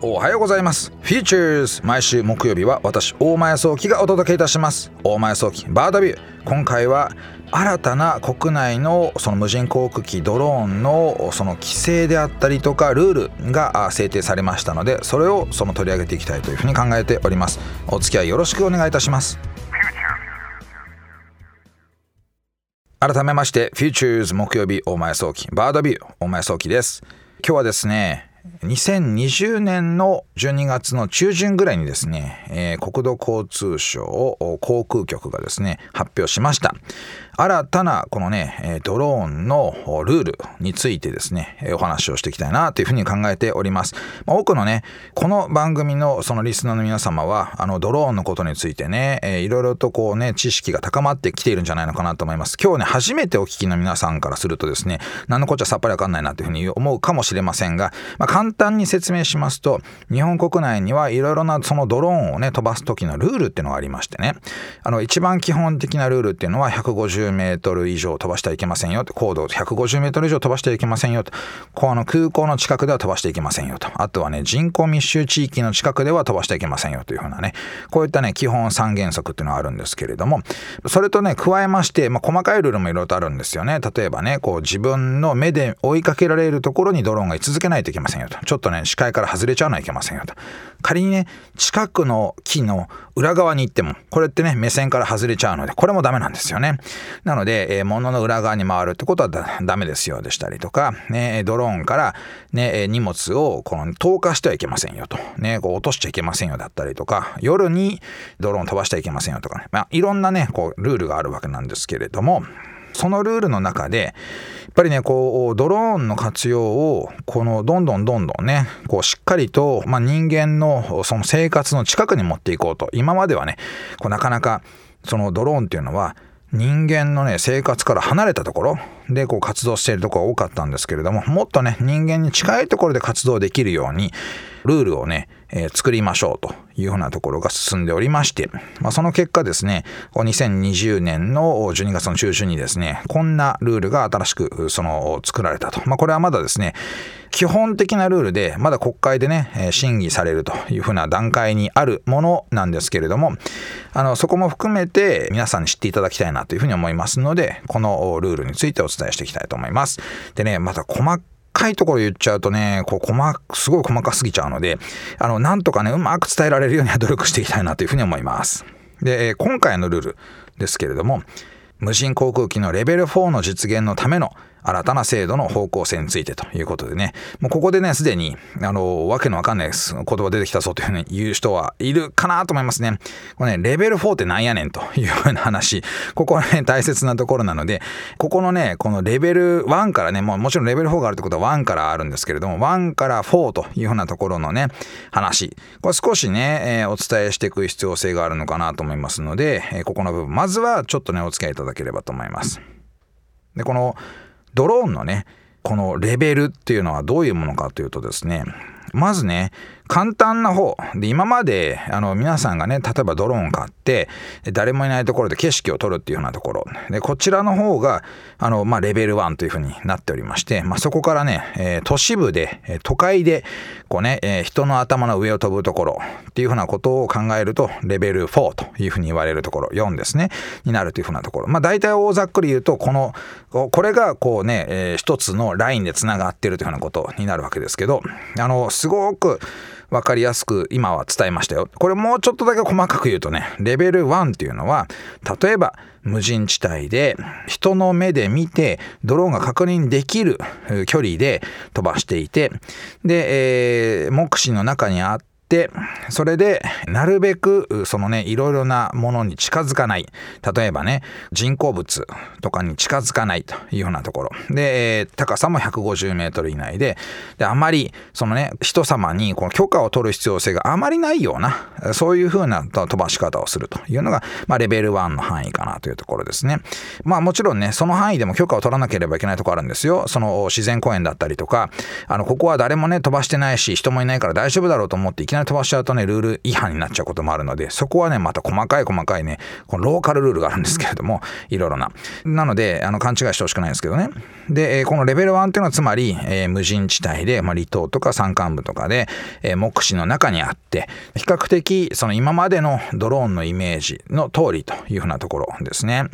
おはようございます。Futures 毎週木曜日は私大前早期がお届けいたします。大前早期バードビュー今回は新たな国内のその無人航空機ドローンのその規制であったりとかルールが制定されましたのでそれをその取り上げていきたいというふうに考えております。お付き合いよろしくお願いいたします。改めまして Futures 木曜日大前早期バードビュー大前早期です。今日はですね2020年の12月の中旬ぐらいにですね、えー、国土交通省航空局がですね発表しました。新たなこのねドローンのルールについてですねお話をしていきたいなというふうに考えております、多くのねこの番組のそのリスナーの皆様はあのドローンのことについてね、いろいろとこうね知識が高まってきているんじゃないのかなと思います。今日ね初めてお聞きの皆さんからするとですね何のこっちゃさっぱりわかんないなというふうに思うかもしれませんが、まあ、簡単に説明しますと日本国内にはいろいろなそのドローンをね飛ばす時のルールっていうのがありましてね。あの一番基本的なルールっていうのは150 10メ以上飛ばしてはいけませんよ高度150メートル以上飛ばしてはいけませんよと。この空港の近くでは飛ばしていけませんよと。あとはね人口密集地域の近くでは飛ばしてはいけませんよというふうなね。こういったね基本三原則っていうのはあるんですけれども。それとね加えまして、まあ、細かいルールもいろいろとあるんですよね。例えばねこう自分の目で追いかけられるところにドローンが居続けないといけませんよと。ちょっとね視界から外れちゃわないといけませんよと。仮にね近くの木の裏側に行ってもこれってね目線から外れちゃうのでこれもダメなんですよね。なので、えー、物の裏側に回るってことはダメですよでしたりとか、ね、ドローンから、ね、荷物をこの投下してはいけませんよと、ね、こう落としちゃいけませんよだったりとか夜にドローン飛ばしてはいけませんよとかね、まあ、いろんなねこうルールがあるわけなんですけれどもそのルールの中でやっぱりねこうドローンの活用をこのどんどんどんどんねこうしっかりと、まあ、人間のその生活の近くに持っていこうと今まではねこうなかなかそのドローンっていうのは人間のね生活から離れたところでこう活動しているところが多かったんですけれどももっとね人間に近いところで活動できるようにルールをね、え、作りましょうというふうなところが進んでおりまして、まあ、その結果ですね2020年の12月の中旬にですねこんなルールが新しくその作られたと、まあ、これはまだですね基本的なルールでまだ国会でね審議されるというふうな段階にあるものなんですけれどもあのそこも含めて皆さんに知っていただきたいなというふうに思いますのでこのルールについてお伝えしていきたいと思います。でねまた細かいところ言っちゃうとね、こう細すごい細かすぎちゃうので、あの、なんとかね、うまく伝えられるようには努力していきたいなというふうに思います。で、今回のルールですけれども、無人航空機のレベル4の実現のための新たな制度の方向性についてということでね、もうここでね、すでに、あの、わけのわかんない。言葉出てきたぞというふうに言う人はいるかなと思いますね。これね、レベル4ってなんやねんというふうな話、ここはね、大切なところなので、ここのね、このレベル1からね、もうもちろんレベル4があるってことは1からあるんですけれども、1から4というふうなところのね、話、これ少しね、えー、お伝えしていく必要性があるのかなと思いますので、えー、ここの部分、まずはちょっとね、お付き合いいただければと思います。で、このドローンのねこのレベルっていうのはどういうものかというとですねまずね簡単な方。で今まであの皆さんがね例えばドローン買って誰もいないところで景色を撮るっていうようなところ。でこちらの方があの、まあ、レベル1というふうになっておりまして、まあ、そこからね、えー、都市部で都会でこうね、えー、人の頭の上を飛ぶところっていうふうなことを考えるとレベル4というふうに言われるところ4ですねになるというふうなところ。まあ大体大ざっくり言うとこのこれがこうね、えー、一つのラインでつながってるというふうなことになるわけですけどあのすごく分かりやすく今は伝えましたよ。これもうちょっとだけ細かく言うとね、レベル1っていうのは、例えば無人地帯で人の目で見てドローンが確認できる距離で飛ばしていて、で、えー、目視の中にあって、それでなるべくそのねいろいろなものに近づかない。例えばね人工物とかに近づかないというようなところ。で高さも150メートル以内で。であまりそのね人様にこの許可を取る必要性があまりないようなそういうふうな飛ばし方をするというのが、まあ、レベル1の範囲かなというところですね。まあもちろんねその範囲でも許可を取らなければいけないところあるんですよ。その自然公園だったりとかあのここは誰もね飛ばしてないし人もいないから大丈夫だろうと思っていきななり飛ばしちゃうとね、ルール違反になっちゃうこともあるので、そこはね、また細かい細かいね、このローカルルールがあるんですけれども、いろいろな。なので、あの、勘違いしてほしくないんですけどね。で、このレベル1っていうのはつまり、えー、無人地帯で、まあ、離島とか山間部とかで、えー、目視の中にあって、比較的、その今までのドローンのイメージの通りというふうなところですね。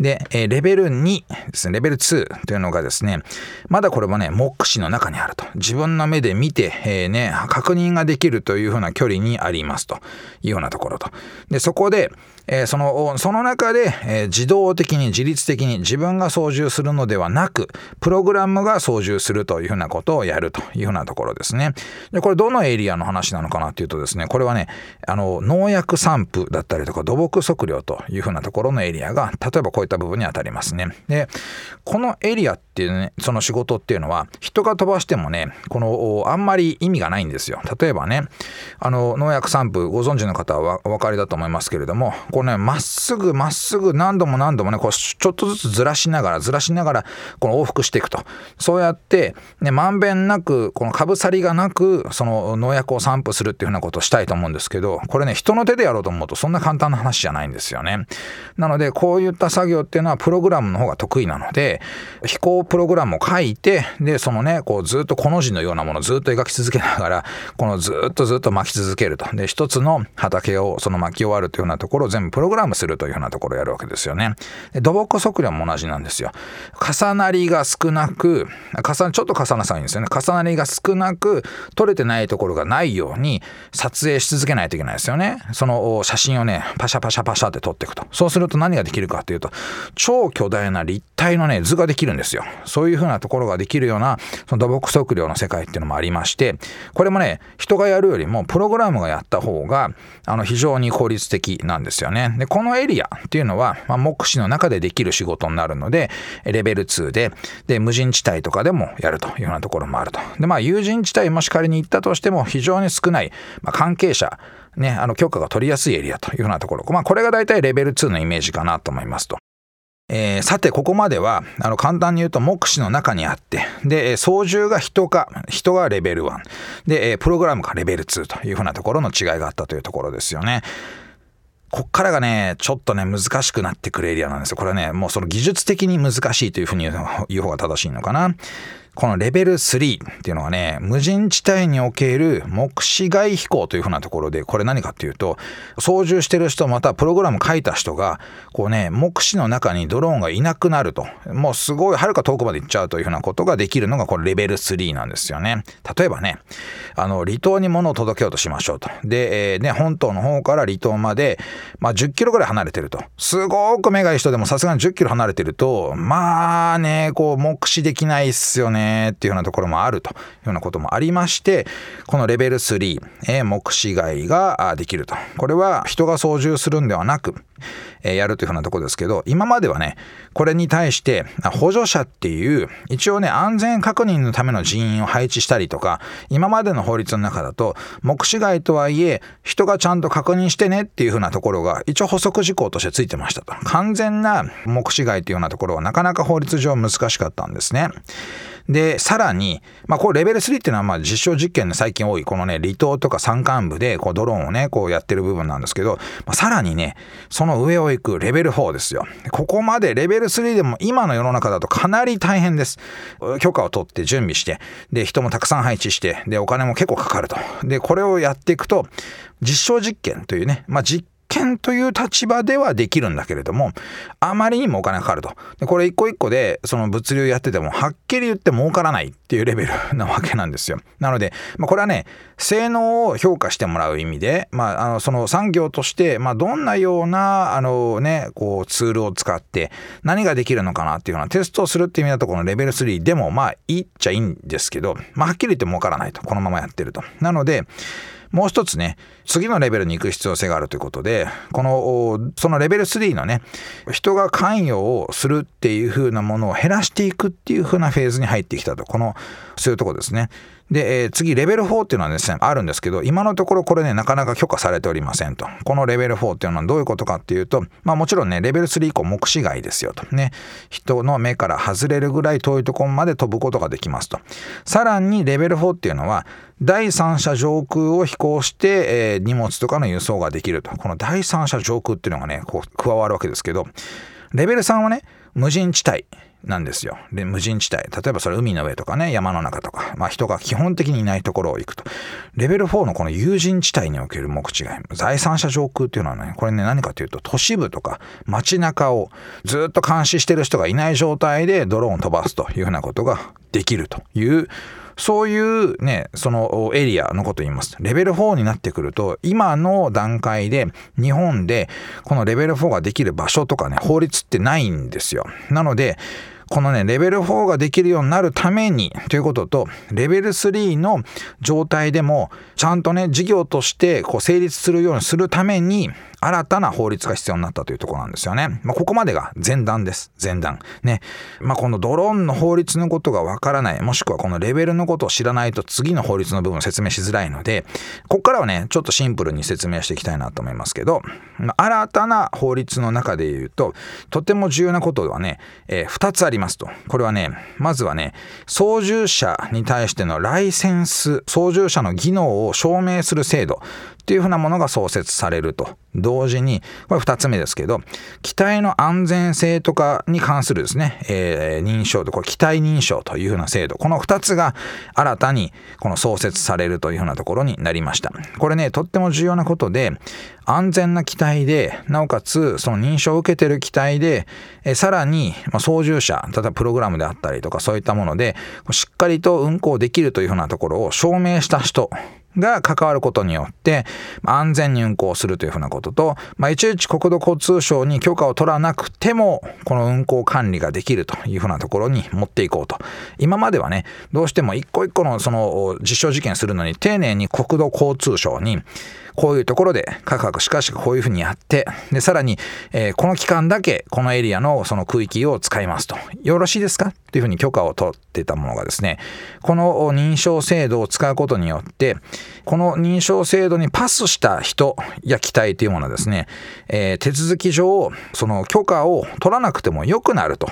で、えー、レベル2ですね、レベル2というのがですね、まだこれもね、目視の中にあると。自分の目で見て、え、ね、確認ができるというふうな距離にありますというようなところと。で、そこで、えー、その、その中で、えー、自動的に自律的に自分が操縦するのではなく、プログラムが操縦するというふうなことをやるというふうなところですね。で、これどのエリアの話なのかなっていうとですね、これはね、あの、農薬散布だったりとか土木測量というふうなところのエリアが、例えばこういった部分にあたりますね。で、このエリアっていうね、その仕事っていうのは、人が飛ばしてもね、この、あんまり意味がないんですよ。例えばね、あの、農薬散布ご存知の方はお分かりだと思いますけれども、こうね、まっすぐまっすぐ何度も何度もね、こうちょっとずつずらしながらずらしながら、この往復していくと。そうやって、ね、まんべんなく、このかぶさりがなく、その農薬を散布するっていうふうなことをしたいと思うんですけど、これね、人の手でやろうと思うとそんな簡単な話じゃないんですよね。なので、こういった作業っていうのはプログラムの方が得意なので、飛行プログラムを書いて、で、そのね、こうずっとこの字のようなものをずっと描き続けながら、このずっとずっと巻き続けると。で、一つの畑をその巻き終わるというようなところを全部プログラムするというようなところをやるわけですよね。で土木測量も同じなんですよ。重なりが少なく、重ちょっと重なさいんですよね。重なりが少なく、取れてないところがないように撮影し続けないといけないですよね。その写真をね、パシャパシャパシャって撮っていくと。そうすると何ができるかっていうと、超巨大な立体のね、図ができるんですよ。そういうふうなところができるような、その土木測量の世界っていうのもありまして、これもね、人がやるよりもプログラムがやった方が、あの、非常に効率的なんですよね。で、このエリアっていうのは、まあ、目視の中でできる仕事になるので、レベル2で、で、無人地帯とかでもやるというようなところもあると。で、まあ、有人地帯もし仮に行ったとしても、非常に少ない、まあ、関係者、ね、あの許可が取りやすいエリアというようなところ。まあ、これが大体レベル2のイメージかなと思いますと。えー、さて、ここまでは、あの、簡単に言うと、目視の中にあって、で、操縦が人か、人がレベル1、で、プログラムがレベル2というふうなところの違いがあったというところですよね。こっからがね、ちょっとね、難しくなってくるエリアなんですよ。これはね、もうその技術的に難しいというふうに言う方が正しいのかな。このレベル3っていうのはね、無人地帯における目視外飛行というふうなところで、これ何かっていうと、操縦してる人、またプログラム書いた人が、こうね、目視の中にドローンがいなくなると。もうすごい、はるか遠くまで行っちゃうというふうなことができるのが、これレベル3なんですよね。例えばね、あの、離島に物を届けようとしましょうと。で、えー、ね、本島の方から離島まで、まあ、10キロぐらい離れてると。すごく目がいい人でもさすがに10キロ離れてると、まあね、こう、目視できないっすよね。っていうようなところもあるというようなこともありましてこのレベル3、えー、目視外ができるとこれは人が操縦するんではなく、えー、やるというふうなところですけど今まではねこれに対して補助者っていう一応ね安全確認のための人員を配置したりとか今までの法律の中だと目視外とはいえ人がちゃんと確認してねっていうふうなところが一応補足事項としてついてましたと完全な目視外というようなところはなかなか法律上難しかったんですね。で、さらに、まあ、これレベル3っていうのは、ま、実証実験で最近多い、このね、離島とか山間部で、こう、ドローンをね、こうやってる部分なんですけど、まあ、さらにね、その上を行くレベル4ですよ。ここまでレベル3でも今の世の中だとかなり大変です。許可を取って準備して、で、人もたくさん配置して、で、お金も結構かかると。で、これをやっていくと、実証実験というね、まあ、実権という立場ではできるんだけれども、あまりにもお金かかると。でこれ一個一個でその物流やってても、はっきり言って儲からないっていうレベルなわけなんですよ。なので、まあ、これはね、性能を評価してもらう意味で、まあ、あのその産業として、まあ、どんなようなあの、ね、こうツールを使って何ができるのかなっていうようなテストをするっていう意味だとこのレベル3でもまあいいっちゃいいんですけど、まあ、はっきり言って儲からないとこのままやってると。なのでもう一つね、次のレベルに行く必要性があるということで、この、そのレベル3のね、人が関与をするっていう風なものを減らしていくっていう風なフェーズに入ってきたと。この、そういうとこですね。で、えー、次、レベル4っていうのはですね、あるんですけど、今のところこれね、なかなか許可されておりませんと。このレベル4っていうのはどういうことかっていうと、まあもちろんね、レベル3以降目視外ですよと。ね、人の目から外れるぐらい遠いところまで飛ぶことができますと。さらに、レベル4っていうのは、第三者上空を飛行して、えー、荷物とかの輸送ができると。この第三者上空っていうのがね、こう加わるわけですけど、レベル3はね、無人地帯。なんですよ。で、無人地帯。例えばそれ海の上とかね、山の中とか、まあ人が基本的にいないところを行くと。レベル4のこの有人地帯における目違い。財産者上空っていうのはね、これね、何かというと都市部とか街中をずっと監視してる人がいない状態でドローン飛ばすというふうなことができるというそういうね、そのエリアのことを言います。レベル4になってくると、今の段階で日本でこのレベル4ができる場所とかね、法律ってないんですよ。なので、このね、レベル4ができるようになるためにということと、レベル3の状態でも、ちゃんとね、事業としてこう成立するようにするために、新たな法律が必要になったというところなんですよね。まあ、ここまでが前段です。前段。ね。まあ、このドローンの法律のことがわからない、もしくはこのレベルのことを知らないと次の法律の部分を説明しづらいので、ここからはね、ちょっとシンプルに説明していきたいなと思いますけど、まあ、新たな法律の中で言うと、とても重要なことはね、えー、2つありますと。これはね、まずはね、操縦者に対してのライセンス、操縦者の技能を証明する制度っていうふうなものが創設されると。同時に、これ2つ目ですけど、機体の安全性とかに関するですね、えー、認証と、これ機体認証というふうな制度、この2つが新たにこの創設されるというふうなところになりました。これね、とっても重要なことで、安全な機体で、なおかつその認証を受けてる機体で、えさらに、ま操縦者、例えばプログラムであったりとかそういったもので、しっかりと運行できるというふうなところを証明した人、が関わることによって、安全に運行するというふうなことと、まあ、いちいち国土交通省に許可を取らなくても、この運行管理ができるというふうなところに持っていこうと。今まではね、どうしても一個一個のその実証実験するのに丁寧に国土交通省に、こういうところでカクカクしかしこういうふうにやって、で、さらに、えー、この期間だけこのエリアのその区域を使いますと。よろしいですか？っていうふうに許可を取ってたものがですね、この認証制度を使うことによって、この認証制度にパスした人や機体というものはですね、えー、手続き上、その許可を取らなくても良くなると。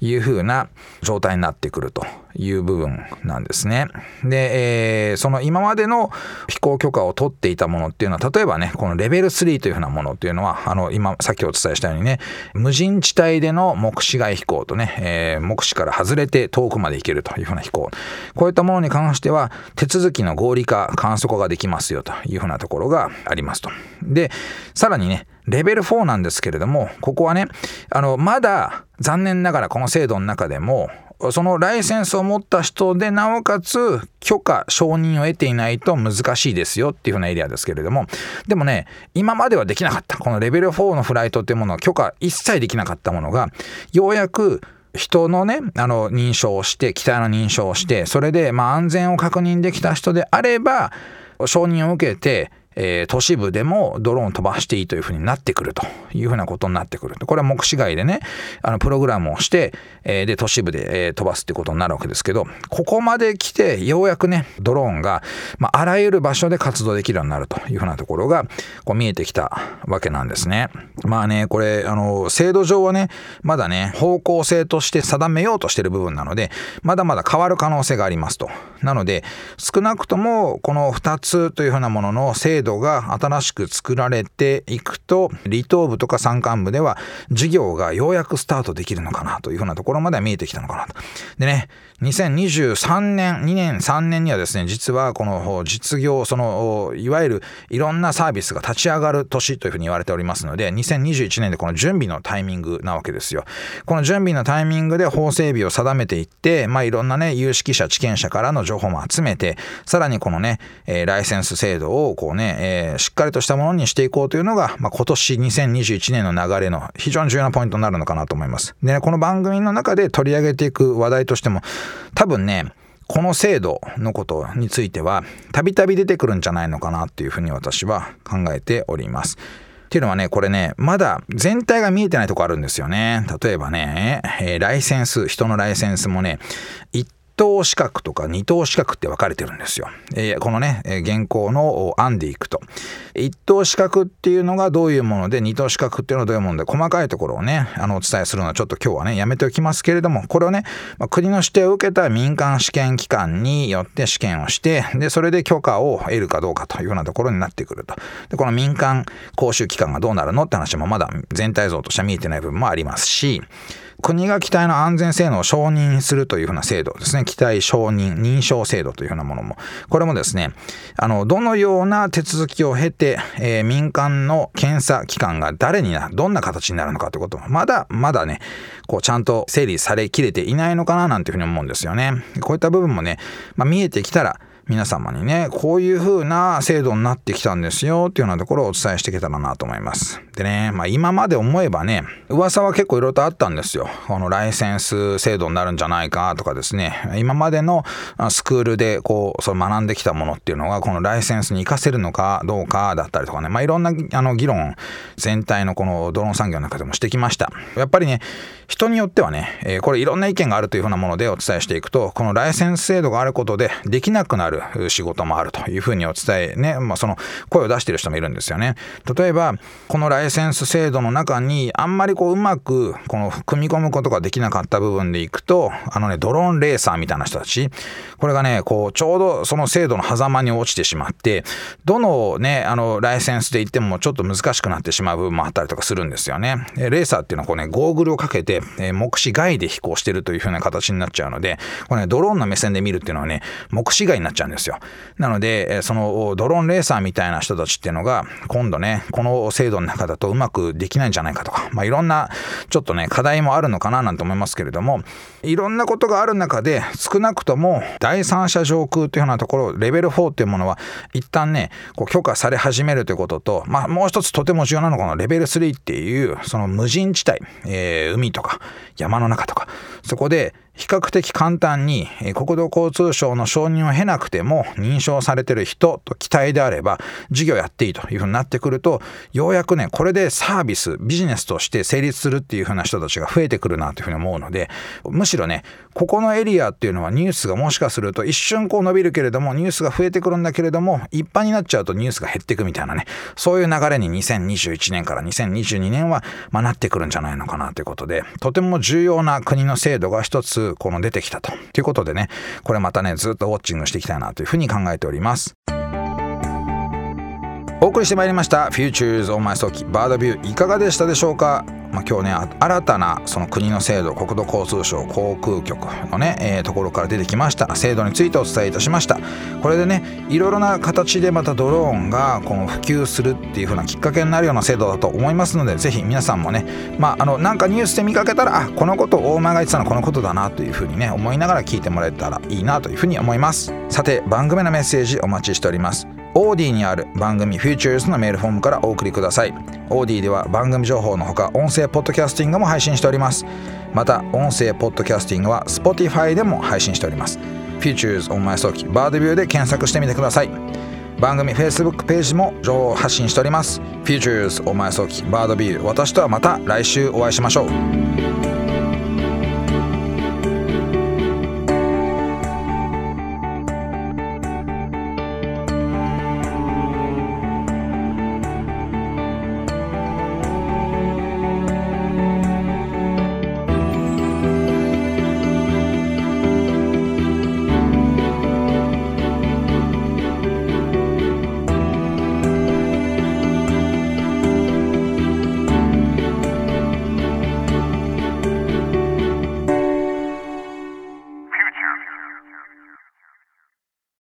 いうふうな状態になってくるという部分なんですね。で、えー、その今までの飛行許可を取っていたものっていうのは例えばねこのレベル3というふうなものっていうのはあの今さっきお伝えしたようにね無人地帯での目視外飛行とね、えー、目視から外れて遠くまで行けるというふうな飛行こういったものに関しては手続きの合理化簡素化ができますよというふうなところがありますと。でさらにねレベル4なんですけれども、ここはね、あの、まだ残念ながらこの制度の中でも、そのライセンスを持った人でなおかつ許可承認を得ていないと難しいですよっていう風なエリアですけれどもでもね今まではできなかったこのレベル4のフライトっていうものは許可一切できなかったものがようやく人のね、あの、認証をして、機体の認証をして、それで、まあ、安全を確認できた人であれば、承認を受けて、えー、都市部でもドローン飛ばしていいというふうになってくるというふうなことになってくる。これは目視外でね、あのプログラムをして、えー、で都市部で、えー、飛ばすってことになるわけですけど、ここまで来てようやくね、ドローンが、まあ、あらゆる場所で活動できるようになるというふうなところがこう見えてきたわけなんですね。まあね、これ、あの、制度上はね、まだね、方向性として定めようとしてる部分なので、まだまだ変わる可能性がありますと。なので、少なくともこの2つというふうなものの制度度が新しく作られていくと離島部とか山間部では事業がようやくスタートできるのかなというふうなところまでは見えてきたのかなと。でね2023年2年3年にはですね実はこの実業そのいわゆるいろんなサービスが立ち上がる年というふうに言われておりますので2021年でこの準備のタイミングなわけですよ。この準備のタイミングで法整備を定めていってまあいろんなね有識者知見者からの情報も集めてさらにこのね、えー、ライセンス制度をこうねえー、しっかりとしたものにしていこうというのが、まあ、今年2021年の流れの非常に重要なポイントになるのかなと思います。で、ね、この番組の中で取り上げていく話題としても、多分ね、この制度のことについては、たびたび出てくるんじゃないのかなっていうふうに私は考えております。っていうのはね、これね、まだ全体が見えてないとこあるんですよね。例えばね、えー、ライセンス、人のライセンスもね、一等資格とか二等資格って分かれてるんですよ。えー、このね、現行の案でいくと。一等資格っていうのがどういうもので、二等資格っていうのはどういうもので、細かいところをね、あの、お伝えするのはちょっと今日はね、やめておきますけれども、これをね、まあ、国の指定を受けた民間試験機関によって試験をして、で、それで許可を得るかどうかというようなところになってくると。で、この民間講習機関がどうなるのって話もまだ全体像としては見えてない部分もありますし、国が機体の安全性能を承認するというふうな制度ですね。機体承認、認証制度というふうなものも。これもですね、あの、どのような手続きを経て、えー、民間の検査機関が誰にな、どんな形になるのかということも、まだ、まだね、こう、ちゃんと整理されきれていないのかななんていうふうに思うんですよね。こういった部分もね、まあ、見えてきたら、皆様にね、こういう風な制度になってきたんですよっていうようなところをお伝えしていけたらなと思います。でね、まあ今まで思えばね、噂は結構いろいろとあったんですよ。このライセンス制度になるんじゃないかとかですね、今までのスクールでこう、その学んできたものっていうのがこのライセンスに活かせるのかどうかだったりとかね、まあいろんなあの議論、全体のこのドローン産業の中でもしてきました。やっぱりね、人によってはね、これいろんな意見があるというふうなものでお伝えしていくと、このライセンス制度があることでできなくなる仕事もあるというふうにお伝えね、まあ、その声を出している人もいるんですよね。例えば、このライセンス制度の中にあんまりこううまくこの組み込むことができなかった部分でいくと、あのね、ドローンレーサーみたいな人たち、これがね、こう、ちょうどその制度の狭間に落ちてしまって、どのね、あの、ライセンスで言ってもちょっと難しくなってしまう部分もあったりとかするんですよね。レーサーっていうのはこうね、ゴーグルをかけて、目視外で飛行してるという風な形になっちゃうので、これね、ドローンの目線で見るっていうのはね、目視外になっちゃうんですよ。なので、そのドローンレーサーみたいな人たちっていうのが、今度ね、この制度の中だとうまくできないんじゃないかとか、まあ、いろんな、ちょっとね、課題もあるのかななんて思いますけれども、いろんなことがある中で、少なくとも第三者上空というようなところ、レベル4っていうものは、一旦ね、こう許可され始めるということと、まあ、もう一つとても重要なのが、レベル3っていう、その無人地帯、えー、海とか山の中とか、そこで比較的簡単に国土交通省の承認を経なくても認証されてる人と期待であれば事業やっていいというふうになってくるとようやくねこれでサービスビジネスとして成立するっていうふうな人たちが増えてくるなというふうに思うのでむしろねここのエリアっていうのはニュースがもしかすると一瞬こう伸びるけれどもニュースが増えてくるんだけれども一般になっちゃうとニュースが減っていくみたいなねそういう流れに2021年から2022年は、まあ、なってくるんじゃないのかなということでとても重要な国の制度が一つこの出てきたと。ということでね、これまたね、ずっとウォッチングしていきたいなというふうに考えております。お送りしてまいりました Futures on My Stock バードビューいかがでしたでしょうか？まあ、今日ね新たなその国の制度国土交通省航空局のね、えー、ところから出てきました。制度についてお伝えいたしました。これでねいろいろな形でまたドローンがこの普及するっていう風なきっかけになるような制度だと思いますのでぜひ皆さんもねまああのなんかニュースで見かけたらあこのこと大前が言ってたのはこのことだなという風にね思いながら聞いてもらえたらいいなという風に思います。さて番組のメッセージお待ちしております。オーディにある番組 Futures のメールフォームからお送りください。オーディでは番組情報のほか音声ポッドキャスティングも配信しております。また音声ポッドキャスティングは Spotify でも配信しております。Futures on My 早期バードビューで検索してみてください。番組 Facebook ページも情報を発信しております。Futures on My 早期バードビュー私とはまた来週お会いしましょう。